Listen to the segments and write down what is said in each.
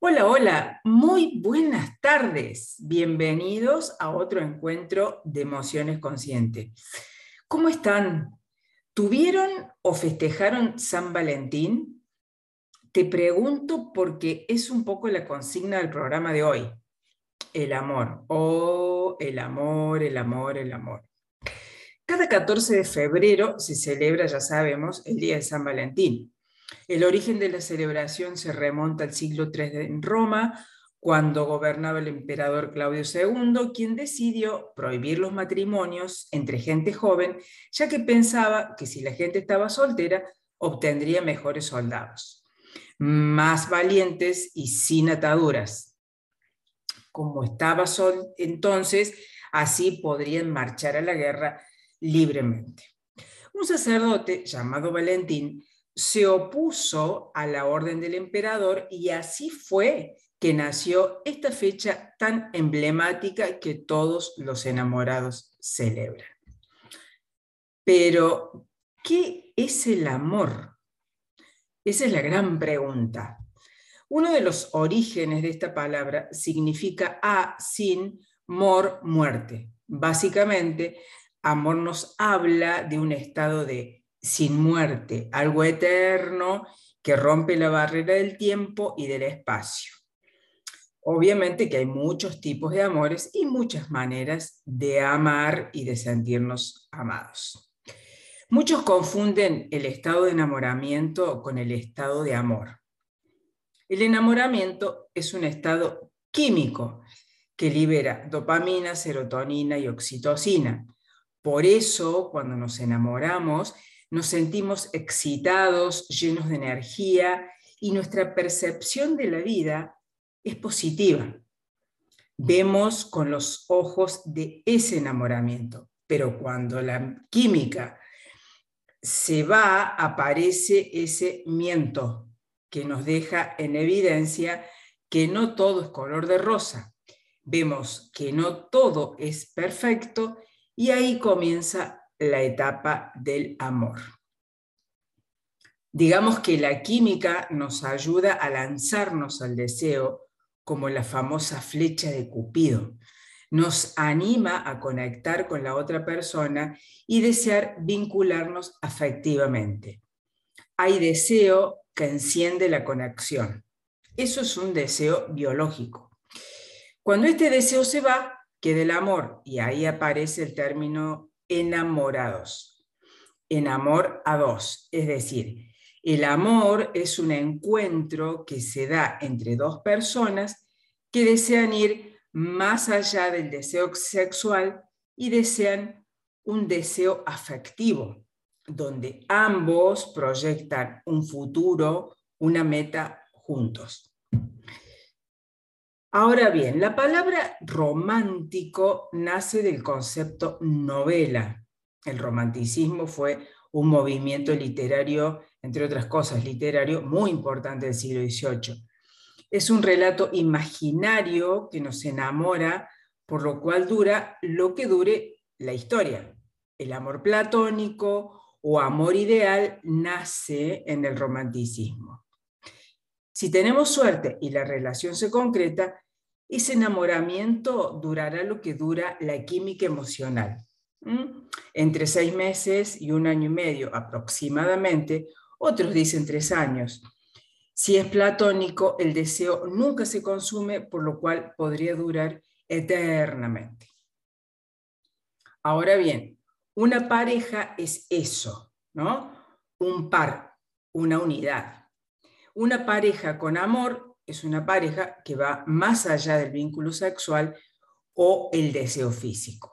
Hola, hola, muy buenas tardes. Bienvenidos a otro encuentro de emociones conscientes. ¿Cómo están? ¿Tuvieron o festejaron San Valentín? Te pregunto porque es un poco la consigna del programa de hoy. El amor. Oh, el amor, el amor, el amor. Cada 14 de febrero se celebra, ya sabemos, el Día de San Valentín. El origen de la celebración se remonta al siglo III en Roma, cuando gobernaba el emperador Claudio II, quien decidió prohibir los matrimonios entre gente joven, ya que pensaba que si la gente estaba soltera, obtendría mejores soldados, más valientes y sin ataduras. Como estaba sol, entonces, así podrían marchar a la guerra libremente. Un sacerdote llamado Valentín se opuso a la orden del emperador y así fue que nació esta fecha tan emblemática que todos los enamorados celebran. Pero, ¿qué es el amor? Esa es la gran pregunta. Uno de los orígenes de esta palabra significa a, sin, mor, muerte. Básicamente, amor nos habla de un estado de sin muerte, algo eterno que rompe la barrera del tiempo y del espacio. Obviamente que hay muchos tipos de amores y muchas maneras de amar y de sentirnos amados. Muchos confunden el estado de enamoramiento con el estado de amor. El enamoramiento es un estado químico que libera dopamina, serotonina y oxitocina. Por eso, cuando nos enamoramos, nos sentimos excitados, llenos de energía y nuestra percepción de la vida es positiva. Vemos con los ojos de ese enamoramiento, pero cuando la química se va, aparece ese miento que nos deja en evidencia que no todo es color de rosa. Vemos que no todo es perfecto y ahí comienza la etapa del amor. Digamos que la química nos ayuda a lanzarnos al deseo como la famosa flecha de Cupido. Nos anima a conectar con la otra persona y desear vincularnos afectivamente. Hay deseo que enciende la conexión. Eso es un deseo biológico. Cuando este deseo se va, queda el amor y ahí aparece el término enamorados. Enamor a dos, es decir, el amor es un encuentro que se da entre dos personas que desean ir más allá del deseo sexual y desean un deseo afectivo, donde ambos proyectan un futuro, una meta juntos. Ahora bien, la palabra romántico nace del concepto novela. El romanticismo fue un movimiento literario, entre otras cosas, literario muy importante del siglo XVIII. Es un relato imaginario que nos enamora, por lo cual dura lo que dure la historia. El amor platónico o amor ideal nace en el romanticismo. Si tenemos suerte y la relación se concreta, ese enamoramiento durará lo que dura la química emocional, entre seis meses y un año y medio aproximadamente, otros dicen tres años. Si es platónico, el deseo nunca se consume, por lo cual podría durar eternamente. Ahora bien, una pareja es eso, ¿no? Un par, una unidad. Una pareja con amor es una pareja que va más allá del vínculo sexual o el deseo físico.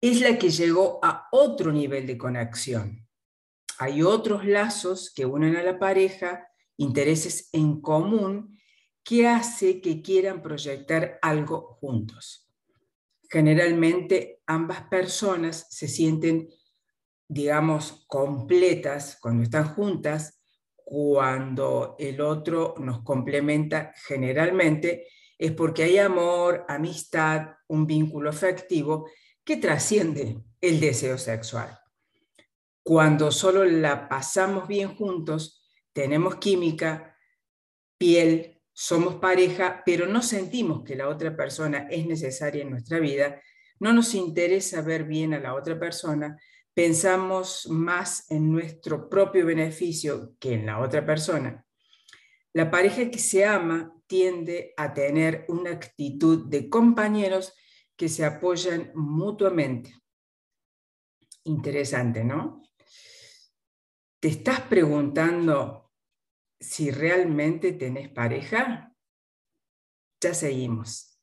Es la que llegó a otro nivel de conexión. Hay otros lazos que unen a la pareja, intereses en común, que hace que quieran proyectar algo juntos. Generalmente ambas personas se sienten, digamos, completas cuando están juntas cuando el otro nos complementa generalmente, es porque hay amor, amistad, un vínculo afectivo que trasciende el deseo sexual. Cuando solo la pasamos bien juntos, tenemos química, piel, somos pareja, pero no sentimos que la otra persona es necesaria en nuestra vida, no nos interesa ver bien a la otra persona, pensamos más en nuestro propio beneficio que en la otra persona. La pareja que se ama tiende a tener una actitud de compañeros que se apoyan mutuamente. Interesante, ¿no? ¿Te estás preguntando si realmente tenés pareja? Ya seguimos.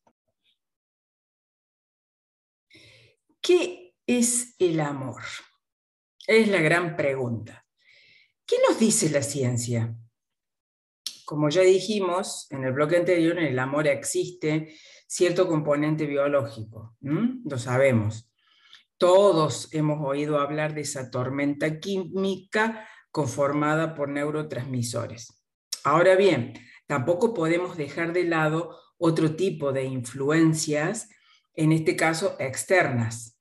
¿Qué es el amor? Es la gran pregunta. ¿Qué nos dice la ciencia? Como ya dijimos en el bloque anterior, en el amor existe cierto componente biológico, lo sabemos. Todos hemos oído hablar de esa tormenta química conformada por neurotransmisores. Ahora bien, tampoco podemos dejar de lado otro tipo de influencias, en este caso externas.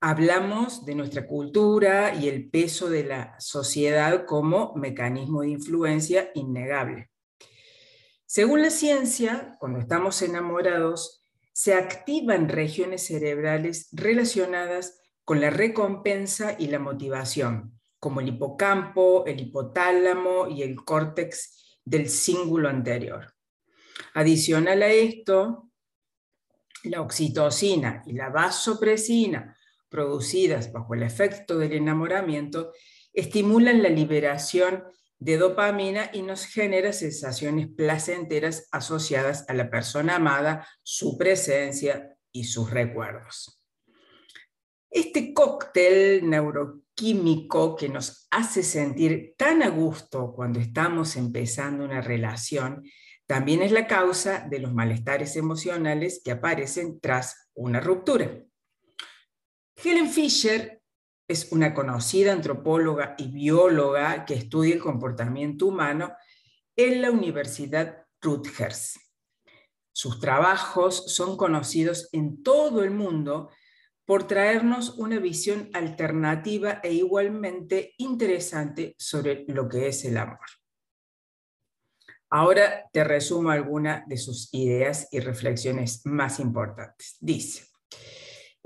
Hablamos de nuestra cultura y el peso de la sociedad como mecanismo de influencia innegable. Según la ciencia, cuando estamos enamorados, se activan regiones cerebrales relacionadas con la recompensa y la motivación, como el hipocampo, el hipotálamo y el córtex del cíngulo anterior. Adicional a esto, la oxitocina y la vasopresina, producidas bajo el efecto del enamoramiento, estimulan la liberación de dopamina y nos genera sensaciones placenteras asociadas a la persona amada, su presencia y sus recuerdos. Este cóctel neuroquímico que nos hace sentir tan a gusto cuando estamos empezando una relación, también es la causa de los malestares emocionales que aparecen tras una ruptura. Helen Fisher es una conocida antropóloga y bióloga que estudia el comportamiento humano en la Universidad Rutgers. Sus trabajos son conocidos en todo el mundo por traernos una visión alternativa e igualmente interesante sobre lo que es el amor. Ahora te resumo algunas de sus ideas y reflexiones más importantes. Dice,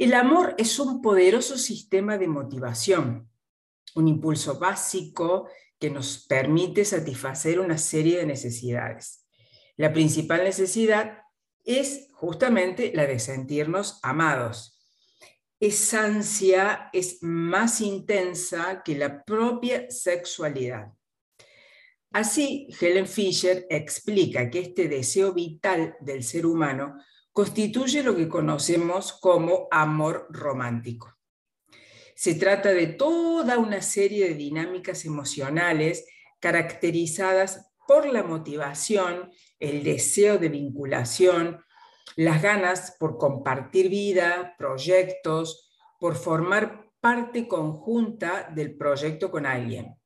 el amor es un poderoso sistema de motivación, un impulso básico que nos permite satisfacer una serie de necesidades. La principal necesidad es justamente la de sentirnos amados. Esa ansia es más intensa que la propia sexualidad. Así, Helen Fisher explica que este deseo vital del ser humano constituye lo que conocemos como amor romántico. Se trata de toda una serie de dinámicas emocionales caracterizadas por la motivación, el deseo de vinculación, las ganas por compartir vida, proyectos, por formar parte conjunta del proyecto con alguien.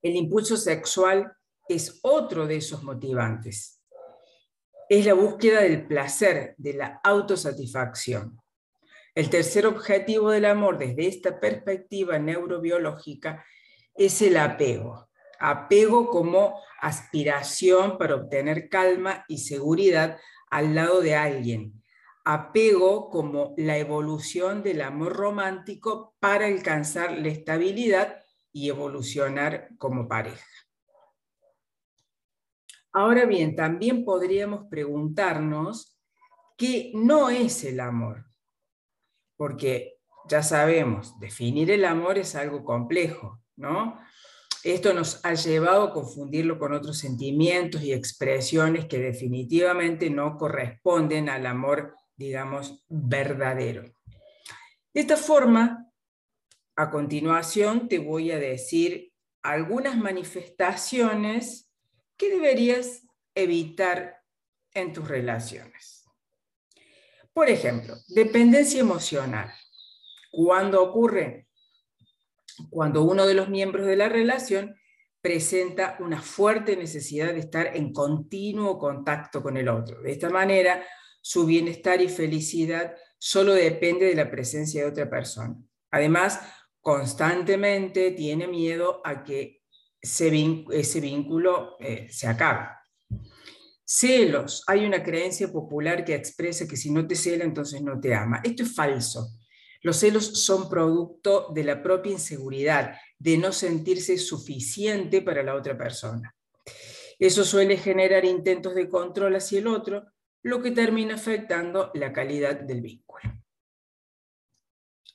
El impulso sexual es otro de esos motivantes es la búsqueda del placer, de la autosatisfacción. El tercer objetivo del amor desde esta perspectiva neurobiológica es el apego. Apego como aspiración para obtener calma y seguridad al lado de alguien. Apego como la evolución del amor romántico para alcanzar la estabilidad y evolucionar como pareja. Ahora bien, también podríamos preguntarnos qué no es el amor, porque ya sabemos, definir el amor es algo complejo, ¿no? Esto nos ha llevado a confundirlo con otros sentimientos y expresiones que definitivamente no corresponden al amor, digamos, verdadero. De esta forma, a continuación te voy a decir algunas manifestaciones ¿Qué deberías evitar en tus relaciones? Por ejemplo, dependencia emocional. ¿Cuándo ocurre? Cuando uno de los miembros de la relación presenta una fuerte necesidad de estar en continuo contacto con el otro. De esta manera, su bienestar y felicidad solo depende de la presencia de otra persona. Además, constantemente tiene miedo a que ese, vínculo eh, se acaba. Celos. Hay una creencia popular que expresa que si no te cela, entonces no te ama. Esto es falso. Los celos son producto de la propia inseguridad, de no sentirse suficiente para la otra persona. Eso suele generar intentos de control hacia el otro, lo que termina afectando la calidad del vínculo.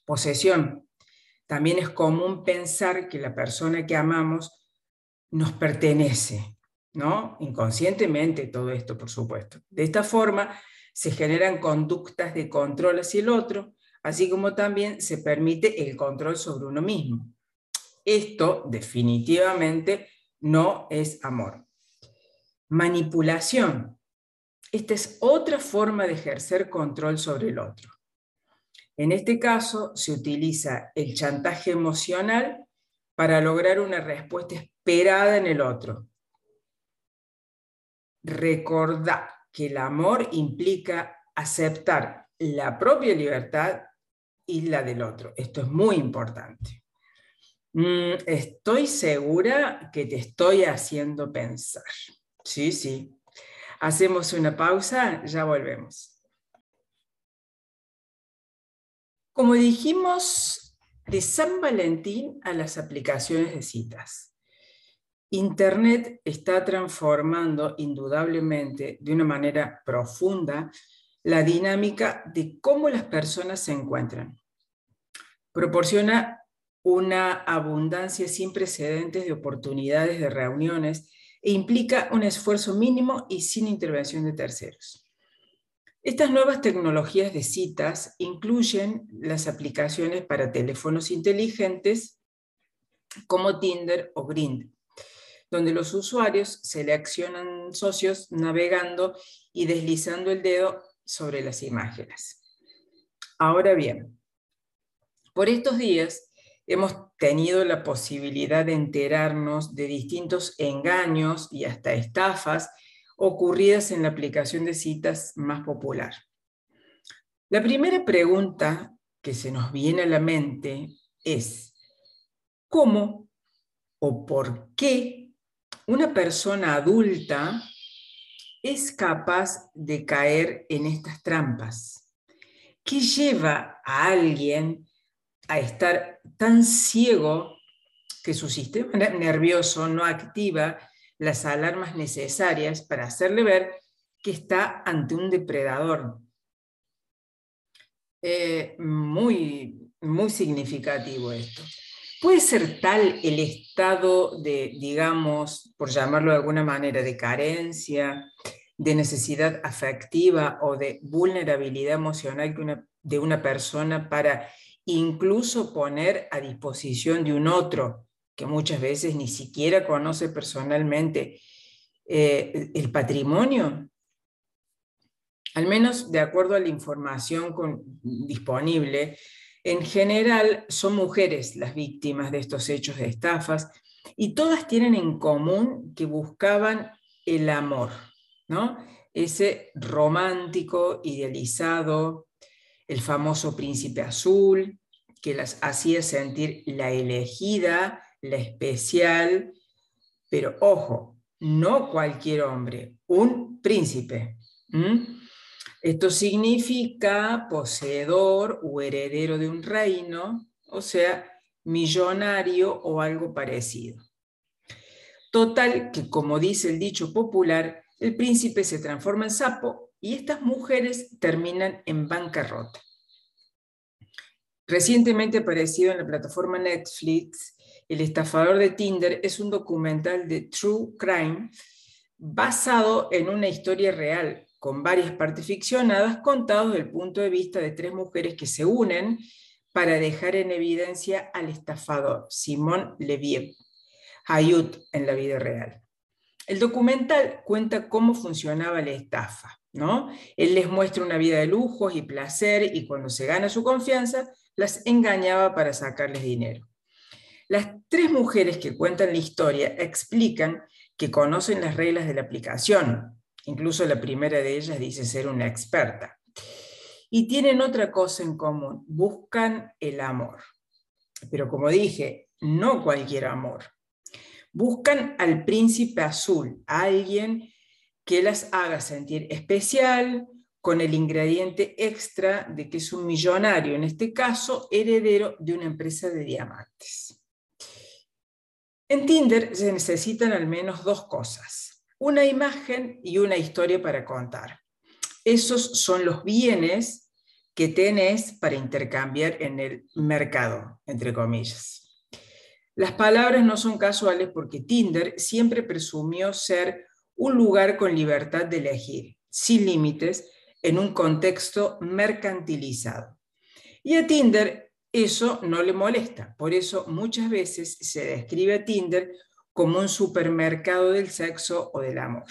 Posesión. También es común pensar que la persona que amamos nos pertenece, ¿no? Inconscientemente todo esto, por supuesto. De esta forma se generan conductas de control hacia el otro, así como también se permite el control sobre uno mismo. Esto definitivamente no es amor. Manipulación. Esta es otra forma de ejercer control sobre el otro. En este caso se utiliza el chantaje emocional para lograr una respuesta esperada en el otro. Recordá que el amor implica aceptar la propia libertad y la del otro. Esto es muy importante. Mm, estoy segura que te estoy haciendo pensar. Sí, sí. Hacemos una pausa, ya volvemos. Como dijimos, de San Valentín a las aplicaciones de citas. Internet está transformando indudablemente de una manera profunda la dinámica de cómo las personas se encuentran. Proporciona una abundancia sin precedentes de oportunidades de reuniones e implica un esfuerzo mínimo y sin intervención de terceros. Estas nuevas tecnologías de citas incluyen las aplicaciones para teléfonos inteligentes como Tinder o Grindr, donde los usuarios seleccionan socios navegando y deslizando el dedo sobre las imágenes. Ahora bien, por estos días hemos tenido la posibilidad de enterarnos de distintos engaños y hasta estafas ocurridas en la aplicación de citas más popular. La primera pregunta que se nos viene a la mente es, ¿cómo o por qué una persona adulta es capaz de caer en estas trampas? ¿Qué lleva a alguien a estar tan ciego que su sistema nervioso no activa las alarmas necesarias para hacerle ver que está ante un depredador? Eh, muy, muy significativo esto. ¿Puede ser tal el estado de, digamos, por llamarlo de alguna manera, de carencia, de necesidad afectiva o de vulnerabilidad emocional de una persona para incluso poner a disposición de un otro que muchas veces ni siquiera conoce personalmente eh, el patrimonio? Al menos de acuerdo a la información disponible, en general son mujeres las víctimas de estos hechos de estafas y todas tienen en común que buscaban el amor, ¿no? Ese romántico, idealizado, el famoso príncipe azul, que las hacía sentir la elegida, la especial, pero ojo, no cualquier hombre, un príncipe. Esto significa poseedor o heredero de un reino, o sea, millonario o algo parecido. Total que, como dice el dicho popular, el príncipe se transforma en sapo y estas mujeres terminan en bancarrota. Recientemente aparecido en la plataforma Netflix, El estafador de Tinder es un documental de True Crime basado en una historia real, con varias partes ficcionadas contados desde el punto de vista de tres mujeres que se unen para dejar en evidencia al estafador, Simón Leviev, Hayut en la vida real. El documental cuenta cómo funcionaba la estafa, ¿no? Él les muestra una vida de lujos y placer y cuando se gana su confianza, las engañaba para sacarles dinero. Las tres mujeres que cuentan la historia explican que conocen las reglas de la aplicación, incluso la primera de ellas dice ser una experta, y tienen otra cosa en común, buscan el amor. Pero como dije, no cualquier amor, Buscan al príncipe azul, a alguien que las haga sentir especial, con el ingrediente extra de que es un millonario, en este caso heredero de una empresa de diamantes. En Tinder se necesitan al menos dos cosas, una imagen y una historia para contar. Esos son los bienes que tenés para intercambiar en el mercado, entre comillas. Las palabras no son casuales porque Tinder siempre presumió ser un lugar con libertad de elegir, sin límites, en un contexto mercantilizado. Y a Tinder eso no le molesta, por eso muchas veces se describe a Tinder como un supermercado del sexo o del amor.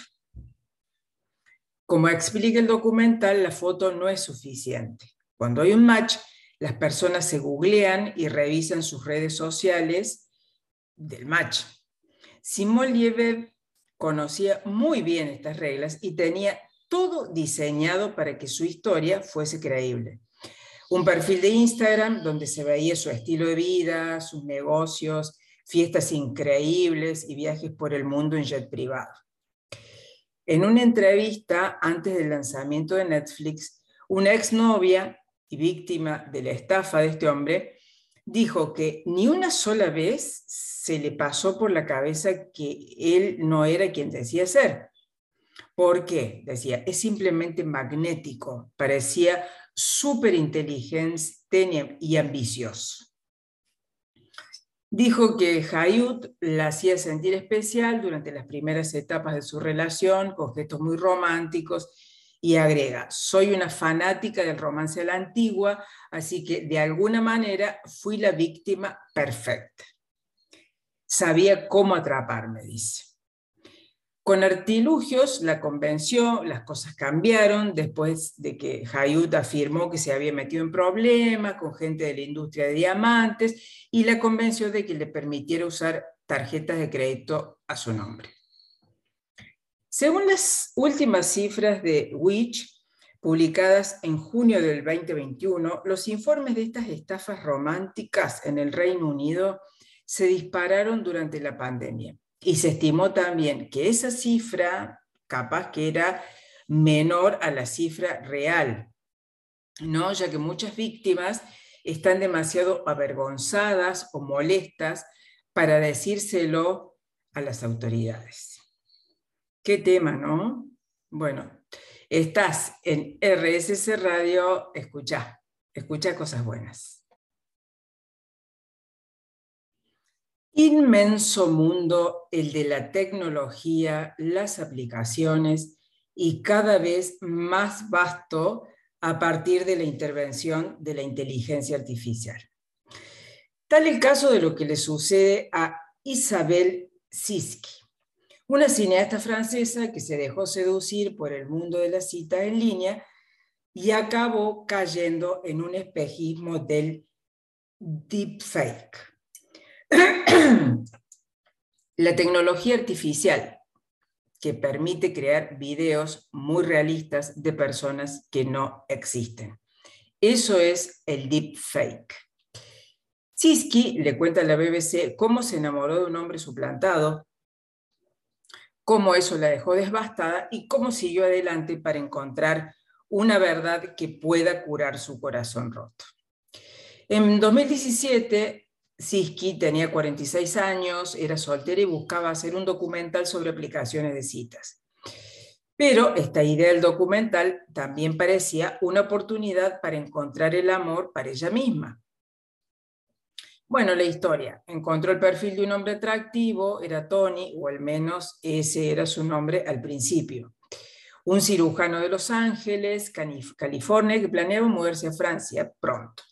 Como explica el documental, la foto no es suficiente. Cuando hay un match, las personas se googlean y revisan sus redes sociales del match. Simón Lieber conocía muy bien estas reglas y tenía todo diseñado para que su historia fuese creíble. Un perfil de Instagram donde se veía su estilo de vida, sus negocios, fiestas increíbles y viajes por el mundo en jet privado. En una entrevista antes del lanzamiento de Netflix, una exnovia y víctima de la estafa de este hombre dijo que ni una sola vez se le pasó por la cabeza que él no era quien decía ser. ¿Por qué? Decía, es simplemente magnético, parecía súper inteligente y ambicioso. Dijo que Hayut la hacía sentir especial durante las primeras etapas de su relación, con gestos muy románticos, y agrega, soy una fanática del romance a la antigua, así que de alguna manera fui la víctima perfecta. Sabía cómo atraparme, dice. Con artilugios la convenció, las cosas cambiaron después de que Hayut afirmó que se había metido en problemas con gente de la industria de diamantes y la convenció de que le permitiera usar tarjetas de crédito a su nombre. Según las últimas cifras de Witch, publicadas en junio del 2021, los informes de estas estafas románticas en el Reino Unido se dispararon durante la pandemia. Y se estimó también que esa cifra capaz que era menor a la cifra real, ¿no? ya que muchas víctimas están demasiado avergonzadas o molestas para decírselo a las autoridades. Qué tema, ¿no? Bueno, estás en RSS Radio, escucha, escucha cosas buenas. Inmenso mundo el de la tecnología, las aplicaciones y cada vez más vasto a partir de la intervención de la inteligencia artificial. Tal el caso de lo que le sucede a Isabel Siski, una cineasta francesa que se dejó seducir por el mundo de la cita en línea y acabó cayendo en un espejismo del deepfake la tecnología artificial que permite crear videos muy realistas de personas que no existen. Eso es el deepfake. Siski le cuenta a la BBC cómo se enamoró de un hombre suplantado, cómo eso la dejó devastada y cómo siguió adelante para encontrar una verdad que pueda curar su corazón roto. En 2017, Siski tenía 46 años, era soltera y buscaba hacer un documental sobre aplicaciones de citas. Pero esta idea del documental también parecía una oportunidad para encontrar el amor para ella misma. Bueno, la historia. Encontró el perfil de un hombre atractivo, era Tony, o al menos ese era su nombre al principio. Un cirujano de Los Ángeles, California, que planeaba moverse a Francia pronto.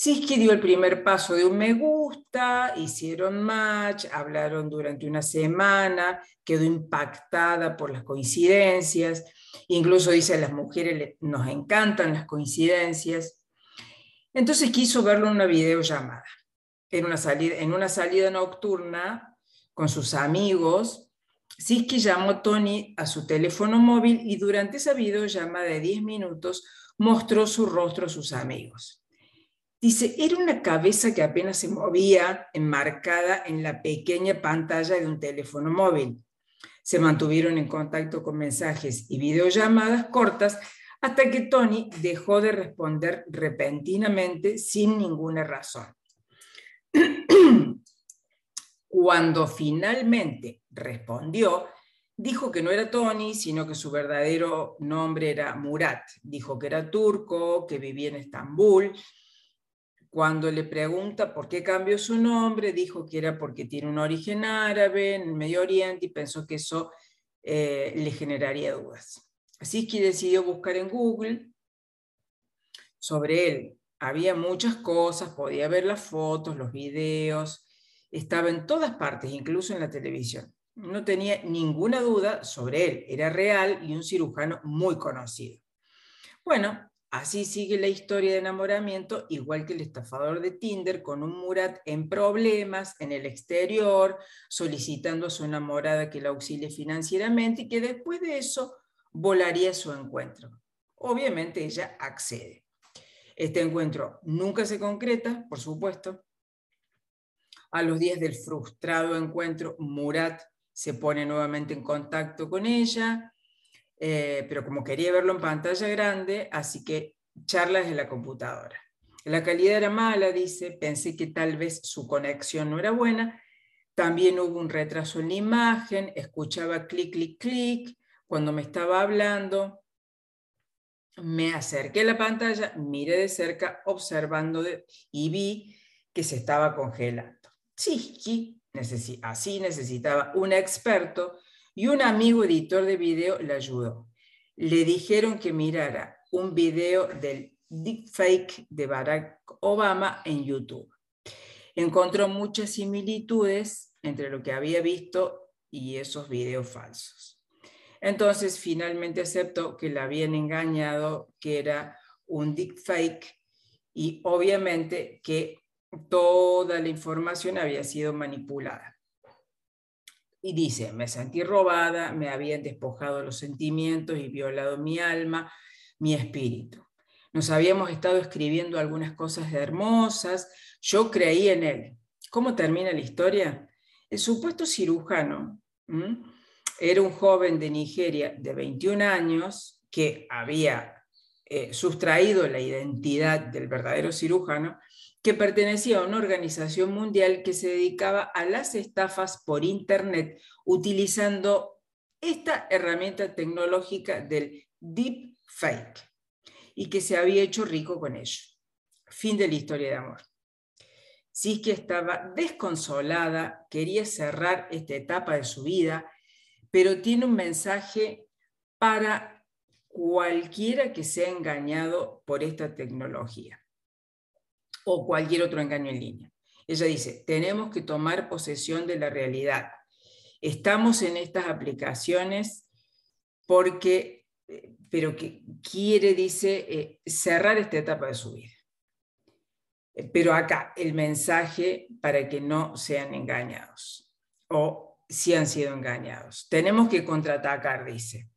Siski dio el primer paso de un me gusta, hicieron match, hablaron durante una semana, quedó impactada por las coincidencias, incluso dice las mujeres nos encantan las coincidencias. Entonces quiso verlo en una videollamada, en una salida, en una salida nocturna con sus amigos. Siski llamó a Tony a su teléfono móvil y durante esa videollamada de 10 minutos mostró su rostro a sus amigos. Dice, era una cabeza que apenas se movía, enmarcada en la pequeña pantalla de un teléfono móvil. Se mantuvieron en contacto con mensajes y videollamadas cortas hasta que Tony dejó de responder repentinamente sin ninguna razón. Cuando finalmente respondió, dijo que no era Tony, sino que su verdadero nombre era Murat. Dijo que era turco, que vivía en Estambul. Cuando le pregunta por qué cambió su nombre, dijo que era porque tiene un origen árabe en el Medio Oriente y pensó que eso eh, le generaría dudas. Así que decidió buscar en Google sobre él. Había muchas cosas, podía ver las fotos, los videos, estaba en todas partes, incluso en la televisión no tenía ninguna duda sobre él, era real y un cirujano muy conocido. Bueno, así sigue la historia de enamoramiento, igual que el estafador de Tinder, con un Murat en problemas en el exterior, solicitando a su enamorada que la auxilie financieramente y que después de eso volaría a su encuentro. Obviamente ella accede. Este encuentro nunca se concreta, por supuesto. A los días del frustrado encuentro, Murat se pone nuevamente en contacto con ella, eh, pero como quería verlo en pantalla grande, así que charla desde la computadora. La calidad era mala, dice, pensé que tal vez su conexión no era buena. También hubo un retraso en la imagen, escuchaba clic, clic, clic cuando me estaba hablando. Me acerqué a la pantalla, miré de cerca, observando y vi que se estaba congelando. Sí, así necesitaba un experto y un amigo editor de video le ayudó. Le dijeron que mirara un video del deepfake de Barack Obama en YouTube. Encontró muchas similitudes entre lo que había visto y esos videos falsos. Entonces finalmente aceptó que la habían engañado, que era un deepfake y obviamente que toda la información había sido manipulada. Y dice, me sentí robada, me habían despojado los sentimientos y violado mi alma, mi espíritu. Nos habíamos estado escribiendo algunas cosas hermosas, yo creí en él. ¿Cómo termina la historia? El supuesto cirujano era un joven de Nigeria de 21 años que había eh, sustraído la identidad del verdadero cirujano que pertenecía a una organización mundial que se dedicaba a las estafas por Internet utilizando esta herramienta tecnológica del deep fake y que se había hecho rico con ello. Fin de la historia de amor. que estaba desconsolada, quería cerrar esta etapa de su vida, pero tiene un mensaje para cualquiera que sea engañado por esta tecnología o cualquier otro engaño en línea. Ella dice, tenemos que tomar posesión de la realidad. Estamos en estas aplicaciones porque, eh, pero que quiere, dice, eh, cerrar esta etapa de su vida. Eh, pero acá el mensaje para que no sean engañados o si han sido engañados. Tenemos que contraatacar, dice.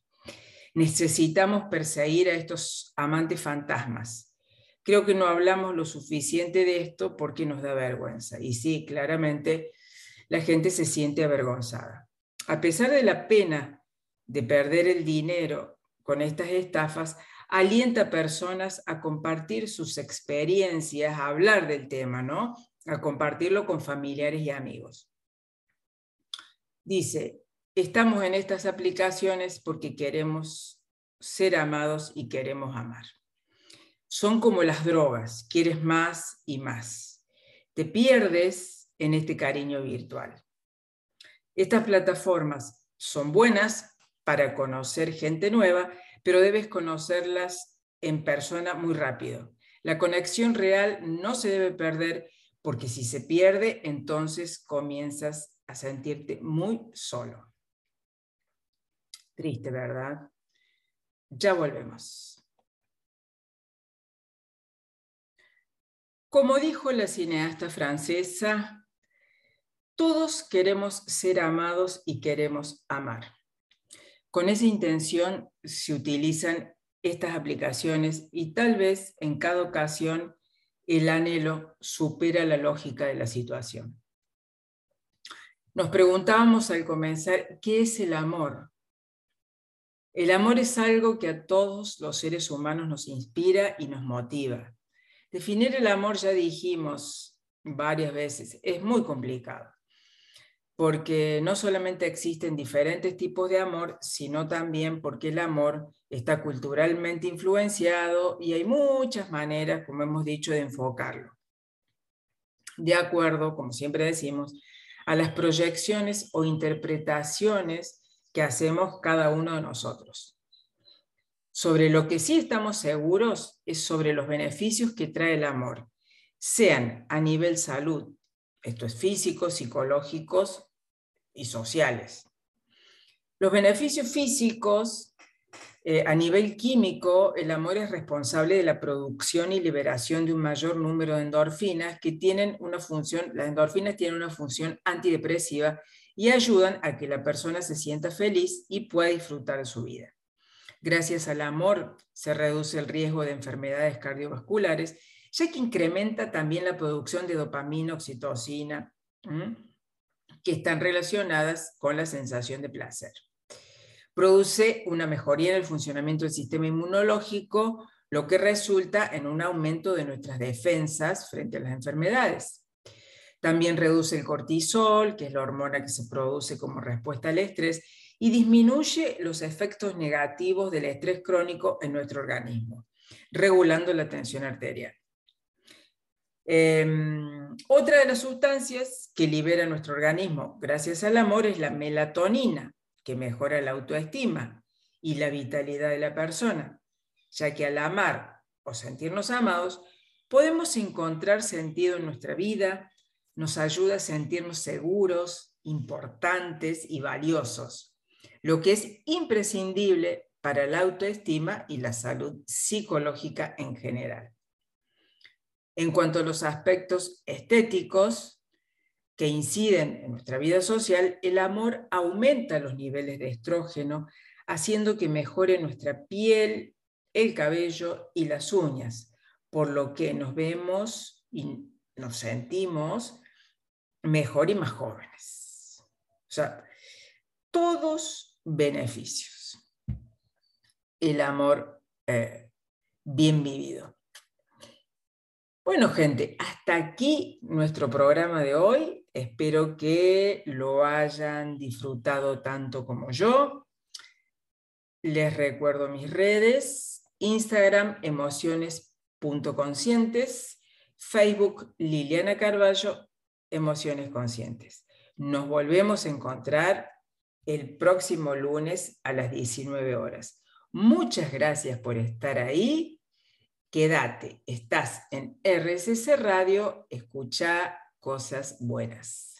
Necesitamos perseguir a estos amantes fantasmas creo que no hablamos lo suficiente de esto porque nos da vergüenza. Y sí, claramente la gente se siente avergonzada. A pesar de la pena de perder el dinero con estas estafas, alienta a personas a compartir sus experiencias, a hablar del tema, ¿no? A compartirlo con familiares y amigos. Dice, estamos en estas aplicaciones porque queremos ser amados y queremos amar son como las drogas, quieres más y más. Te pierdes en este cariño virtual. Estas plataformas son buenas para conocer gente nueva, pero debes conocerlas en persona muy rápido. La conexión real no se debe perder porque si se pierde, entonces comienzas a sentirte muy solo. Triste, ¿verdad? Ya volvemos. Como dijo la cineasta francesa, todos queremos ser amados y queremos amar. Con esa intención se utilizan estas aplicaciones y tal vez en cada ocasión el anhelo supera la lógica de la situación. Nos preguntábamos al comenzar, ¿qué es el amor? El amor es algo que a todos los seres humanos nos inspira y nos motiva. Definir el amor, ya dijimos varias veces, es muy complicado, porque no solamente existen diferentes tipos de amor, sino también porque el amor está culturalmente influenciado y hay muchas maneras, como hemos dicho, de enfocarlo. De acuerdo, como siempre decimos, a las proyecciones o interpretaciones que hacemos cada uno de nosotros. Sobre lo que sí estamos seguros es sobre los beneficios que trae el amor, sean a nivel salud, esto es físicos, psicológicos y sociales. Los beneficios físicos eh, a nivel químico, el amor es responsable de la producción y liberación de un mayor número de endorfinas que tienen una función, las endorfinas tienen una función antidepresiva y ayudan a que la persona se sienta feliz y pueda disfrutar de su vida. Gracias al amor se reduce el riesgo de enfermedades cardiovasculares, ya que incrementa también la producción de dopamina, oxitocina, que están relacionadas con la sensación de placer produce una mejoría en el funcionamiento del sistema inmunológico, lo que resulta en un aumento de nuestras defensas frente a las enfermedades. También reduce el cortisol, que es la hormona que se produce como respuesta al estrés, y disminuye los efectos negativos del estrés crónico en nuestro organismo, regulando la tensión arterial. Em, otra de las sustancias que libera nuestro organismo gracias al amor es la melatonina, que mejora la autoestima y la vitalidad de la persona, ya que al amar o sentirnos amados, podemos encontrar sentido en nuestra vida, nos ayuda a sentirnos seguros, importantes y valiosos, lo que es imprescindible para la autoestima y la salud psicológica en general. En cuanto a los aspectos estéticos, que inciden en nuestra vida social, el amor aumenta los niveles de estrógeno, haciendo que mejore nuestra piel, el cabello y las uñas, por lo que nos vemos y nos sentimos mejor y más jóvenes. O sea, todos beneficios. El amor eh, bien vivido. Bueno, gente, hasta aquí nuestro programa de hoy. Espero que lo hayan disfrutado tanto como yo. Les recuerdo mis redes, Instagram emociones.conscientes, Facebook Liliana Carballo, Emociones Conscientes. Nos volvemos a encontrar el próximo lunes a las 19 horas. Muchas gracias por estar ahí. Quédate, estás en RSC Radio, escucha cosas buenas.